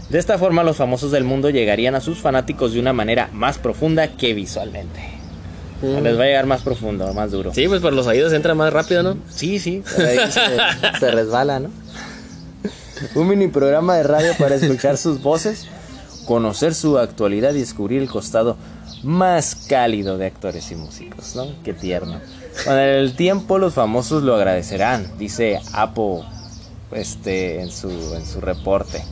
De esta forma los famosos del mundo llegarían a sus fanáticos de una manera más profunda que visualmente. Mm. Les va a llegar más profundo, más duro. Sí, pues por los oídos entra más rápido, ¿no? Sí, sí, ahí se, se resbala, ¿no? Un mini programa de radio para escuchar sus voces, conocer su actualidad y descubrir el costado más cálido de actores y músicos, ¿no? Qué tierno. Con el tiempo los famosos lo agradecerán, dice Apo este, en, su, en su reporte.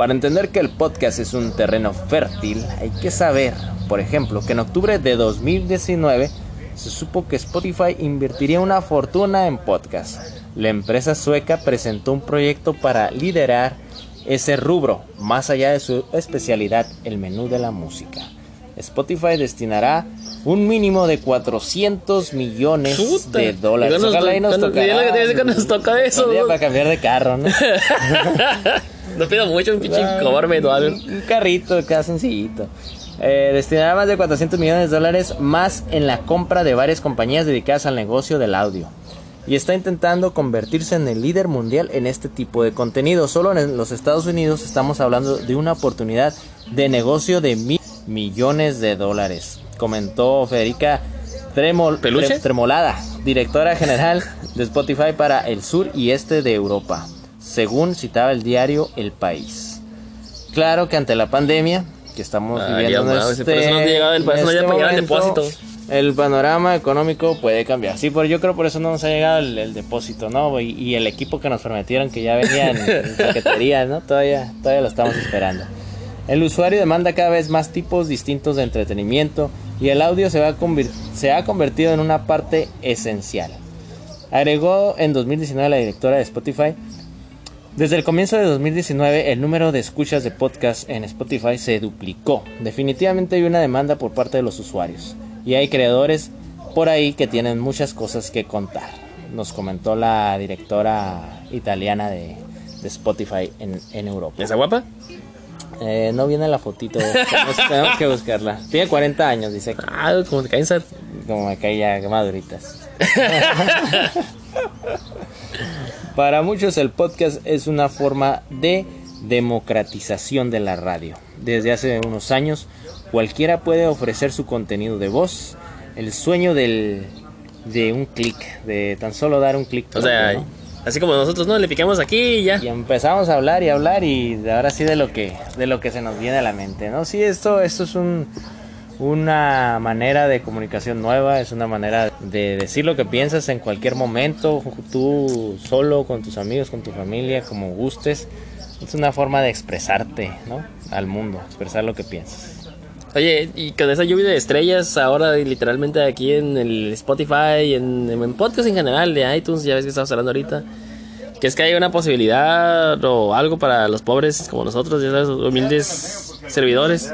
Para entender que el podcast es un terreno fértil, hay que saber, por ejemplo, que en octubre de 2019 se supo que Spotify invertiría una fortuna en podcast. La empresa sueca presentó un proyecto para liderar ese rubro, más allá de su especialidad, el menú de la música. Spotify destinará un mínimo de 400 millones de dólares. Nos- nos tocará. ya nos toca eso, Un día ¿no? para cambiar de carro, ¿no? no pido mucho, un pinche o algo. Un carrito acá sencillito. Eh, destinará más de 400 millones de dólares más en la compra de varias compañías dedicadas al negocio del audio. Y está intentando convertirse en el líder mundial en este tipo de contenido. Solo en los Estados Unidos estamos hablando de una oportunidad de negocio de mil millones de dólares. Comentó Federica Tremol- Tremolada, directora general de Spotify para el sur y este de Europa, según citaba el diario El País. Claro que ante la pandemia que estamos Ah, viviendo ya, en madre, este, por eso no te llegaba el- no este depósito. Panorama económico puede cambiar. Sí, pero yo creo por eso no nos ha llegado el, el depósito, ¿no? Y, y el equipo que nos prometieron que ya venía en, en paquetería, ¿no? Todavía, todavía lo estamos esperando. El usuario demanda cada vez más tipos distintos de entretenimiento y el audio se, va se ha convertido en una parte esencial. Agregó en 2019 la directora de Spotify. Desde el comienzo de 2019 el número de escuchas de podcast en Spotify se duplicó. Definitivamente hay una demanda por parte de los usuarios y hay creadores por ahí que tienen muchas cosas que contar. Nos comentó la directora italiana de, de Spotify en, en Europa. ¿Esa guapa? Eh, no viene la fotito, tenemos, tenemos que buscarla. Tiene 40 años, dice. Ah, como te caen. Como me cae ya maduritas. Para muchos el podcast es una forma de democratización de la radio. Desde hace unos años cualquiera puede ofrecer su contenido de voz. El sueño del, de un clic, de tan solo dar un clic. O sea, ¿no? Así como nosotros, ¿no? Le picamos aquí y ya. Y empezamos a hablar y hablar y ahora sí de lo que, de lo que se nos viene a la mente, ¿no? Sí, esto, esto es un, una manera de comunicación nueva, es una manera de decir lo que piensas en cualquier momento, tú solo, con tus amigos, con tu familia, como gustes. Es una forma de expresarte, ¿no? Al mundo, expresar lo que piensas. Oye, y con esa lluvia de estrellas ahora literalmente aquí en el Spotify, en, en podcast en general de iTunes, ya ves que estamos hablando ahorita, que es que hay una posibilidad o algo para los pobres como nosotros, ya sabes, humildes servidores.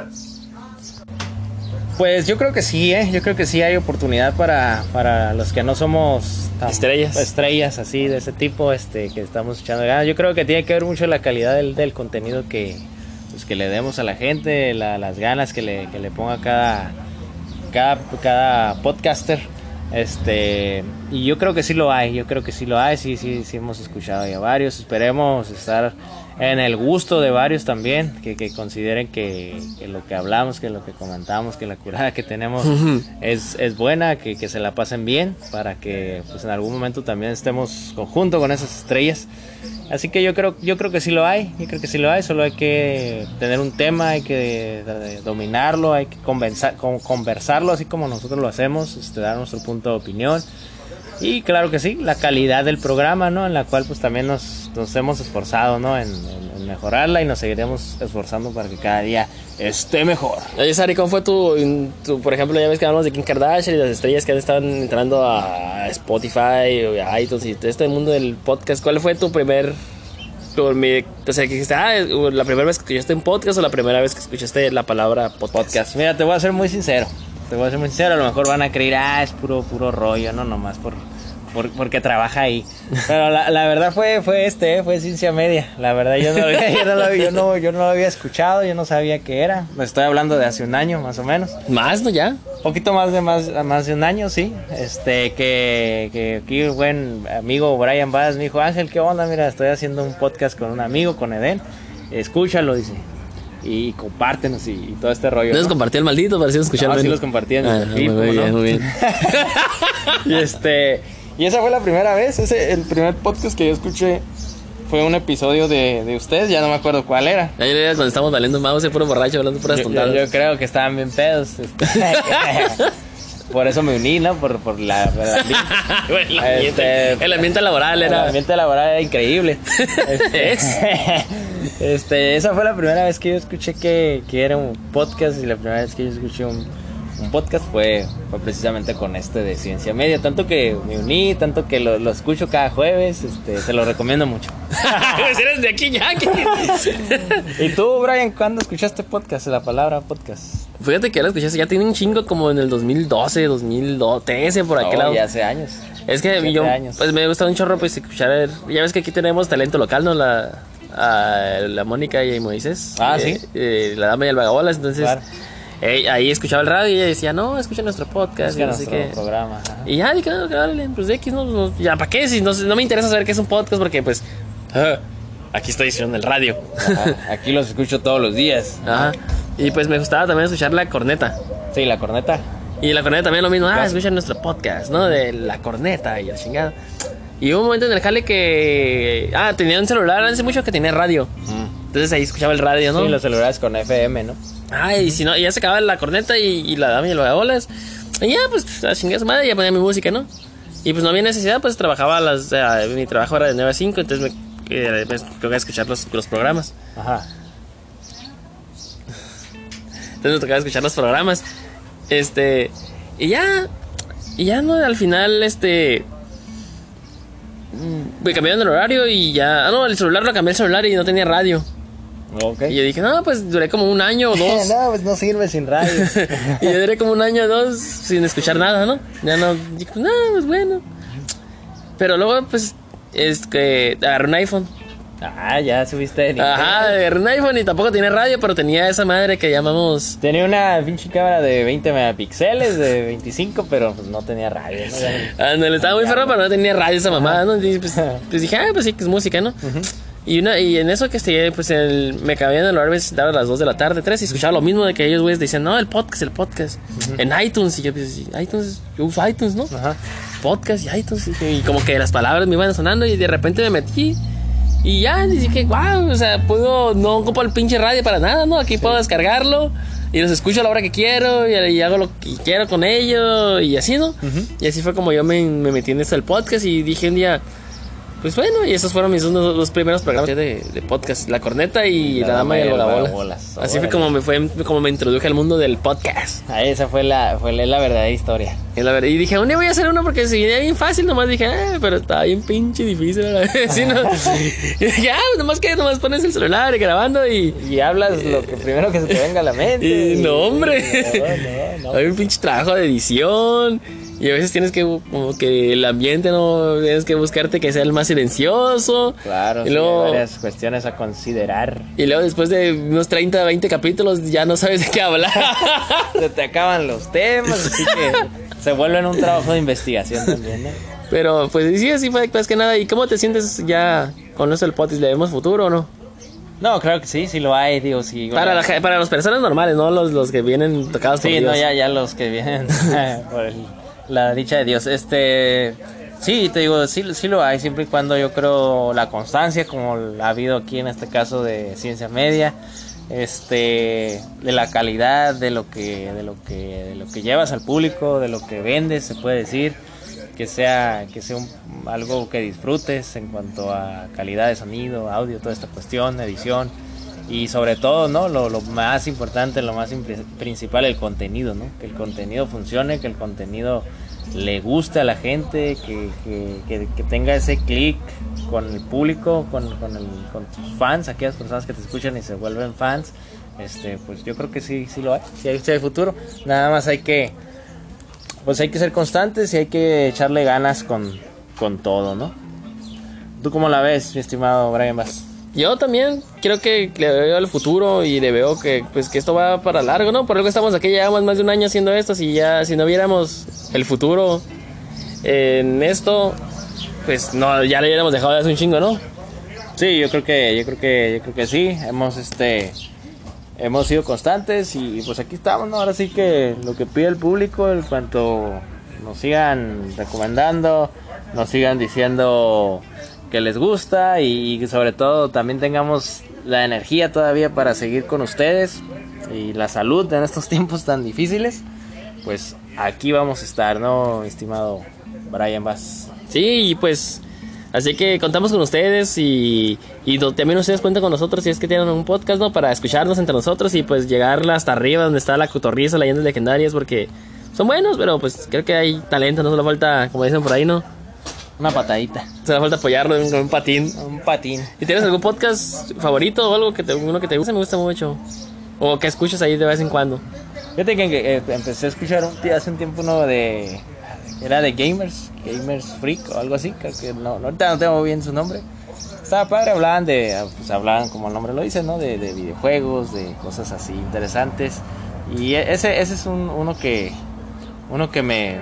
Pues yo creo que sí, ¿eh? yo creo que sí hay oportunidad para, para los que no somos tan- Estrellas. estrellas así de ese tipo este que estamos echando ganas. Yo creo que tiene que ver mucho la calidad del, del contenido que, pues, que le demos a la gente, la- las ganas que le, que le ponga cada, cada, cada podcaster. Este, y yo creo que sí lo hay, yo creo que sí lo hay, sí, sí, sí hemos escuchado ya varios, esperemos estar en el gusto de varios también, que, que consideren que, que lo que hablamos, que lo que comentamos, que la curada que tenemos es, es buena, que, que se la pasen bien, para que pues en algún momento también estemos conjunto con esas estrellas. Así que yo creo, yo creo que sí lo hay, yo creo que sí lo hay, solo hay que tener un tema, hay que dominarlo, hay que conversarlo así como nosotros lo hacemos, este, dar nuestro punto de opinión. Y claro que sí, la calidad del programa, ¿no? En la cual pues también nos, nos hemos esforzado, ¿no? En, en- en mejorarla y nos seguiremos esforzando para que cada día esté mejor. Oye, Sari, ¿cómo fue tu, tu- por ejemplo, ya ves que hablamos de Kim Kardashian y las estrellas que están entrando a Spotify, o a iTunes y todo este mundo del podcast? ¿Cuál fue tu primer, mi- o sea, que dijiste, ah, la primera vez que escuchaste un podcast o la primera vez que escuchaste la palabra podcast? Podcast. Mira, te voy a ser muy sincero. Te voy a ser muy sincero. A lo mejor van a creer, ah, es puro, puro rollo, no nomás por, por- porque trabaja ahí. Pero la, la verdad fue, fue este, eh, fue ciencia media. La verdad yo no, lo había, yo, no lo, había- yo, no, yo no lo había escuchado, yo no sabía qué era. Me estoy hablando de hace un año más o menos. Más, ¿no? Ya. Un poquito más de más, más de un año, sí. Este, que, que aquí un buen amigo Brian Bass me dijo, Ángel, ¿qué onda? Mira, estoy haciendo un podcast con un amigo, con Eden. Escúchalo, dice. Y compártenos y, y todo este rollo. ¿No les compartí el maldito para si escuchar No, sí los compartí en mi Ah, perfil, muy ¿cómo bien, no? muy bien. Y este, y esa fue la primera vez, ese, el primer podcast que yo escuché fue un episodio de, de ustedes, ya no me acuerdo cuál era. Ahí era cuando estábamos valiendo mouse, puro borracho, hablando puras yo- tontadas. yo creo que estaban bien pedos. por eso me uní, ¿no? Por, por la, la- el, ambiente, Este- el ambiente laboral El era... ambiente laboral era increíble. Este, Es. este, esa fue la primera vez que yo escuché que, que era un podcast y la primera vez que yo escuché un, un podcast fue, fue precisamente con este de Ciencia Media. Tanto que me uní, tanto que lo, lo escucho cada jueves, este, se lo recomiendo mucho. Pues eres de aquí ya. que- ¿Y tú, Brian, cuándo escuchaste podcast? La palabra podcast. Fíjate que ya lo escuché, ya tiene un chingo como en el 2012, 2013, por aquel Oh, lado. ya hace años. Es que yo, años. pues me gusta un chorro, pues escuchar. Ya ves que aquí tenemos talento local, ¿no? La, a la Mónica y Moisés. Ah, Eh, sí. eh, la dama y el vagabolas. Entonces, Claro. Eh, ahí escuchaba el radio y ella decía, no, escucha nuestro podcast. Es y que no sé nuestro qué. programa. ajá. Y ya, dije, no, órale, pues de X, no, no, ya, ¿para qué? Si no, no me interesa saber qué es un podcast porque, pues, ah, aquí estoy en el radio. Ajá, Aquí los escucho todos los días. Ajá. Y pues me gustaba también escuchar la corneta. Sí, la corneta. Y la corneta también lo mismo, ah, escucha nuestro podcast, ¿no? De la corneta y la chingada. Y hubo un momento en el jale que. Ah, tenía un celular hace mucho que tenía radio. Entonces ahí escuchaba el radio, ¿no? Sí, los celulares con FM, ¿no? Ah, y si no, y ya se acababa la corneta y, y la dama y el vagabolas. Y ya, pues, a chingar su madre, ya ponía mi música, ¿no? Y pues no había necesidad, pues trabajaba a las. o sea, mi trabajo era de 9 a 5, entonces me, eh, me tocaba escuchar los, los programas. Ajá. Entonces me tocaba escuchar los programas. Este. Y ya. Y ya no, al final, este. Me cambiaron el horario y ya. Ah, no, el celular lo cambié el celular y no tenía radio. Y yo dije, no, pues duré como un año o dos. no, pues no sirve sin radio. y yo duré como un año o dos sin escuchar nada, ¿no? Ya no. Dije, no, pues bueno. Pero luego, pues. Es que agarré un iPhone. ah, ya subiste nivel. Ajá, agarré un iPhone y tampoco tenía radio, pero tenía esa madre que llamamos. Tenía una pinche cámara de 20 megapíxeles, de 25, pero pues no tenía radio. ¿no? Ya- Ándale, estaba muy ferro, pero no tenía radio esa mamada, ¿no? Y pues, pues dije, ah, pues sí, que es música, ¿no? Y, una, y en eso que estoy, pues el, me cabía en el horario, me sentaba a las 2 de la tarde, 3, y escuchaba lo mismo de que ellos, güeyes, decían, no, el podcast, el podcast. En iTunes, y yo, pues, iTunes, yo uso iTunes, ¿no? Ajá. podcast, y, entonces, y como que las palabras me iban sonando y de repente me metí. Y ya, dije, wow, o sea, puedo, no ocupo el pinche radio para nada, ¿no? Aquí puedo descargarlo y los escucho a la hora que quiero y, hago lo que quiero con ellos y así, ¿no? Y así fue como yo me, me metí en esto del podcast y dije un día, pues bueno, y esos fueron mis dos, primeros programas de, podcast, La Corneta y La, Dama y el Bolas. Así fue como me fue como me introduje al mundo del podcast. Ahí esa fue la fue la, verdadera historia. Y, la y dije, un día voy a hacer uno porque se venía bien fácil, nomás dije, ah, pero está bien pinche difícil la vez. ¿no? y dije, ah, pues nomás que nomás pones el celular y grabando y... Y hablas lo que primero que se te venga a la mente. Y, no, hombre. No, no, Hay un pinche trabajo de edición y a veces tienes que, como que el ambiente, ¿no? Tienes que buscarte que sea el más silencioso. Claro, y luego, hay varias cuestiones a considerar. Y luego después de unos 30, 20 capítulos ya no sabes de qué hablar. se te acaban los temas, así que se vuelve un trabajo de investigación también, ¿no? Pero pues sí, así fue, pues que nada. ¿Y cómo te sientes ya con eso del potis? ¿Le vemos futuro o no? No, creo que sí, sí lo hay, digo, sí. Para, la, para las personas normales, ¿no? Los, los que vienen tocados sí, por no, ya, ya los que vienen por el la dicha de Dios. Este, sí, te digo, sí, sí lo hay, siempre y cuando yo creo la constancia, como ha habido aquí en este caso de ciencia media, este, de la calidad de lo que, de lo que, de lo que llevas al público, de lo que vendes, se puede decir, que sea, que sea algo que disfrutes en cuanto a calidad de sonido, audio, toda esta cuestión, edición y sobre todo, ¿no? Lo, lo, más importante, lo más principal, el contenido, ¿no? Que el contenido funcione, que el contenido le guste a la gente, que, que, que, tenga ese clic con el público, con, con, el, con tus fans, aquellas personas que te escuchan y se vuelven fans. Este, pues yo creo que sí, sí lo hay, sí hay, sí hay futuro. Nada más hay que, pues hay que ser constantes y hay que echarle ganas con, con todo, ¿no? ¿Tú cómo la ves, mi estimado Brian Bass? Yo también creo que le veo el futuro y le veo que pues que esto va para largo, ¿no? Por algo estamos aquí, llevamos más de un año haciendo esto, si ya si no viéramos el futuro en esto, pues no ya le hubiéramos dejado de hacer un chingo, ¿no? Sí, yo creo que yo creo que yo creo que sí, hemos este hemos sido constantes y pues aquí estamos, ¿no? Ahora sí que lo que pide el público en cuanto nos sigan recomendando, nos sigan diciendo que les gusta y, sobre todo también tengamos la energía todavía para seguir con ustedes y la salud en estos tiempos tan difíciles, pues aquí vamos a estar, ¿no, estimado Brian Bass? Sí, pues así que contamos con ustedes y, y también ustedes cuentan con nosotros si es que tienen un podcast, ¿no? Para escucharnos entre nosotros y pues llegar hasta arriba donde está la cotorriza, leyendas legendarias, porque son buenos, pero pues creo que hay talento, no solo falta, como dicen por ahí, ¿no? Una patadita. Se me falta apoyarlo con un patín. Un patín. ¿Y tienes algún podcast favorito o algo que te, uno que te guste? Me gusta mucho. O que escuches ahí de vez en cuando. Fíjate que, empecé a escuchar un, hace un tiempo uno de. Era de Gamers, Gamers Freak o algo así. Creo que no, ahorita no tengo bien su nombre. Estaba padre, hablaban de. Pues hablaban como el nombre lo dice, ¿no? De, de videojuegos, de cosas así interesantes. Y ese, ese es un, uno que. Uno que me.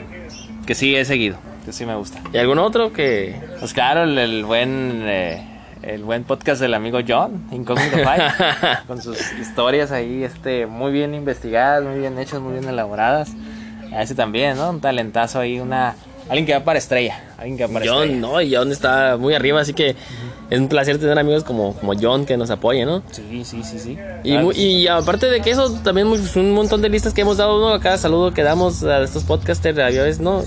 que sí he seguido que sí me gusta. ¿Y algún otro que...? Pues claro, el, buen... Eh, el buen podcast del amigo John, Incógnito Five, con sus historias ahí este, muy bien investigadas, muy bien hechas, muy bien elaboradas. A ese también, ¿no? Un talentazo ahí, una... Alguien que va para estrella, alguien que va para John, ¿no? Y John está muy arriba, así que es un placer tener amigos como, como John que nos apoyen, ¿no? Sí, sí, sí, sí. Y, y aparte de que eso, también un montón de listas que hemos dado, ¿no? A cada saludo que damos a estos podcasters, a ¿no?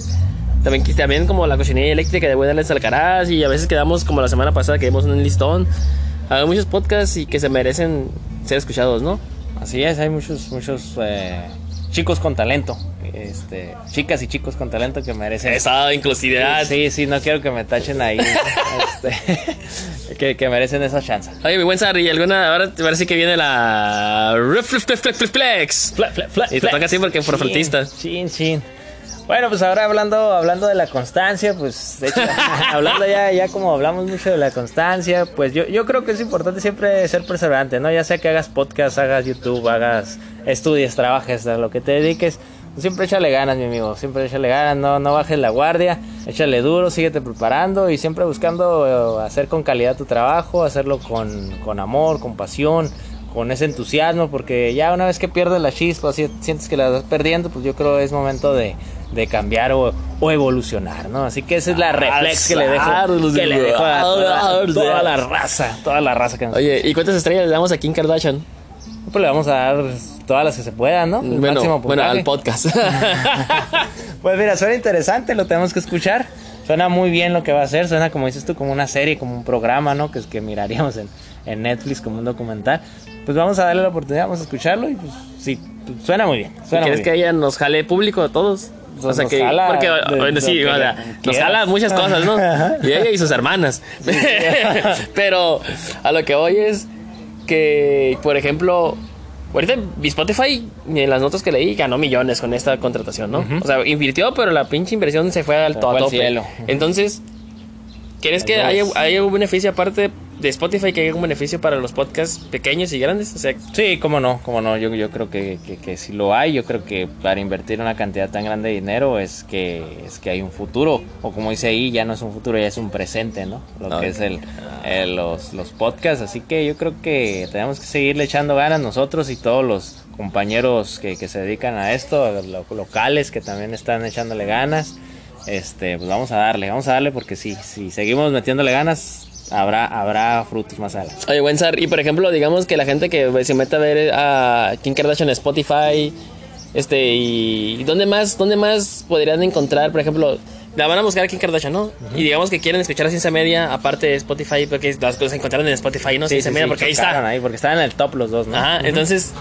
También, también como la cochinilla eléctrica de Buenas Alcaraz y a veces quedamos como la semana pasada que vimos un listón. Hay muchos podcasts y que se merecen ser escuchados, ¿no? Así es, hay muchos, muchos eh, chicos con talento. Este, chicas y chicos con talento que merecen. Esa inclusividad. Sí, sí, no quiero que me tachen ahí. este, que, que, merecen esa chance. Oye, mi buen Sarri, ¿alguna? Ahora parece que viene la. Flex. Y te toca así porque por faltista. Chin, chin. Bueno, pues ahora hablando, hablando de la constancia, pues de hecho, hablando ya, ya como hablamos mucho de la constancia, pues yo, yo creo que es importante siempre ser perseverante, ¿no? Ya sea que hagas podcast, hagas YouTube, hagas estudies, trabajes, a lo que te dediques, siempre échale ganas, mi amigo, siempre échale ganas, no, no bajes la guardia, échale duro, síguete preparando y siempre buscando eh, hacer con calidad tu trabajo, hacerlo con, con amor, con pasión, con ese entusiasmo, porque ya una vez que pierdes la chispa, sientes que la estás perdiendo, pues yo creo que es momento de de cambiar o, o evolucionar, ¿no? Así que esa es la reflex que le dejo, Alzar, que le dejo a toda, alzar. toda la raza, toda la raza que nos Oye, ¿y cuántas estrellas le damos a Kim Kardashian? Pues le vamos a dar todas las que se puedan, ¿no? El Bueno, bueno, al podcast. Pues mira, suena interesante, lo tenemos que escuchar. Suena muy bien lo que va a hacer, suena como dices tú, como una serie, como un programa, ¿no? Que es que miraríamos en, en Netflix como un documental. Pues vamos a darle la oportunidad, vamos a escucharlo y pues sí, pues, suena muy bien. Suena ¿Quieres muy que bien. ella nos jale público a todos? Pues o sea nos que. jala porque, de- bueno, sí, o sea, nos jala muchas cosas, ¿no? Y ella y sus hermanas. Pero a lo que voy es que, por ejemplo, ahorita mi Spotify, en las notas que leí, ganó millones con esta contratación, ¿no? O sea, invirtió, pero la pinche inversión se fue al Se to- fue al tope. cielo. Entonces, ¿quieres que haya, haya un beneficio aparte de Spotify, que haya un beneficio para los podcasts pequeños y grandes? O sea, Sí, cómo no, cómo no. Yo, yo creo que, que, que si lo hay, yo creo que para invertir una cantidad tan grande de dinero es que es que hay un futuro. O como dice ahí, ya no es un futuro, ya es un presente, ¿no? Lo que es el, el- los, los podcasts. Así que yo creo que tenemos que seguirle echando ganas nosotros y todos los compañeros que, que se dedican a esto, lo- locales que también están echándole ganas. Este, pues vamos a darle, vamos a darle porque sí, si seguimos metiéndole ganas, habrá, habrá frutos más adelante. Oye, buen Sar, y por ejemplo, digamos que la gente que se mete a ver a Kim Kardashian en Spotify, este, y ¿dónde más, dónde más podrían encontrar, por ejemplo, la van a buscar a Kim Kardashian, ¿no? Y digamos que quieren escuchar a Ciencia Media, aparte de Spotify, porque las cosas se encontraron en Spotify, ¿no? Sí, Ciencia sí, Media, sí, porque ahí está. ahí, porque estaban en el top los dos, ¿no? Ajá, entonces,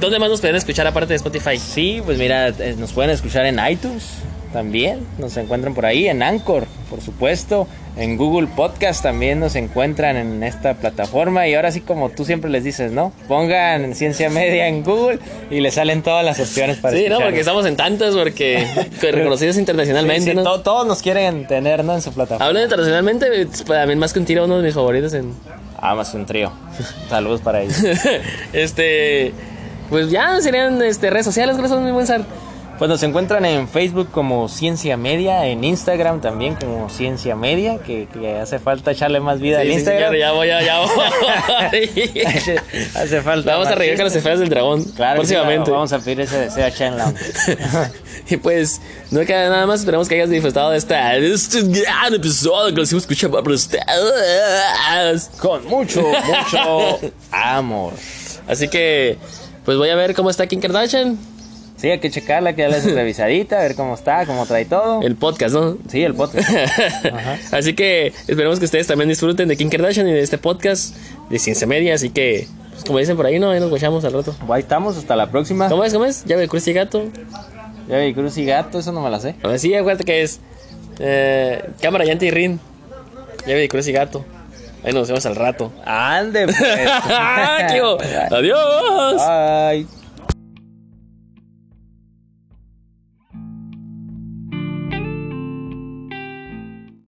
¿dónde más nos pueden escuchar aparte de Spotify? Sí, pues mira, eh, nos pueden escuchar en iTunes también, nos encuentran por ahí, en Anchor, por supuesto, en Google Podcast también nos encuentran en esta plataforma y ahora sí como tú siempre les dices, ¿no? Pongan Ciencia Media en Google y les salen todas las opciones para Sí, no, porque estamos en tantas, porque reconocidos internacionalmente, sí, ¿no? to- todos nos quieren tener, ¿no? En su plataforma. Hablando internacionalmente, pues, también más que un tiro, uno de mis favoritos en, Amazon Trío. Saludos para ellos. este, pues ya serían este, redes sociales, gracias, mi buen Sar. Pues nos encuentran en Facebook como Ciencia Media, en Instagram también como Ciencia Media, que, que hace falta echarle más vida Sí, al sí, Instagram. ya, ya voy, ya, ya voy. hace falta. Vamos a reír con las esferas del dragón Claro, sí, próximamente. vamos a pedir ese deseo a Chen y pues, no queda nada más. Esperamos que hayas disfrutado de, esta, este gran episodio que lo hicimos escuchar para ustedes. Con mucho, mucho amor. Así que, pues voy a ver cómo está Kim Kardashian. Sí, hay que checarla, que darle su revisadita, a ver cómo está, cómo trae todo. El podcast, ¿no? Sí, el podcast. Así que esperemos que ustedes también disfruten de Kim Kardashian y de este podcast de Ciencia Media. Así que, pues, como dicen por ahí, ¿no? Ahí nos guachamos al rato. Ahí estamos, hasta la próxima. ¿Cómo es? ¿Cómo es? Llave, cruz y gato. Ya vi Cruz y Gato, eso no me la sé. Ahora sí, acuérdate que es eh, cámara, llanta y rin. Llave, cruz y gato. Ahí nos vemos al rato. Ande, pues. ¡Qué hubo! ¡Adiós! Bye.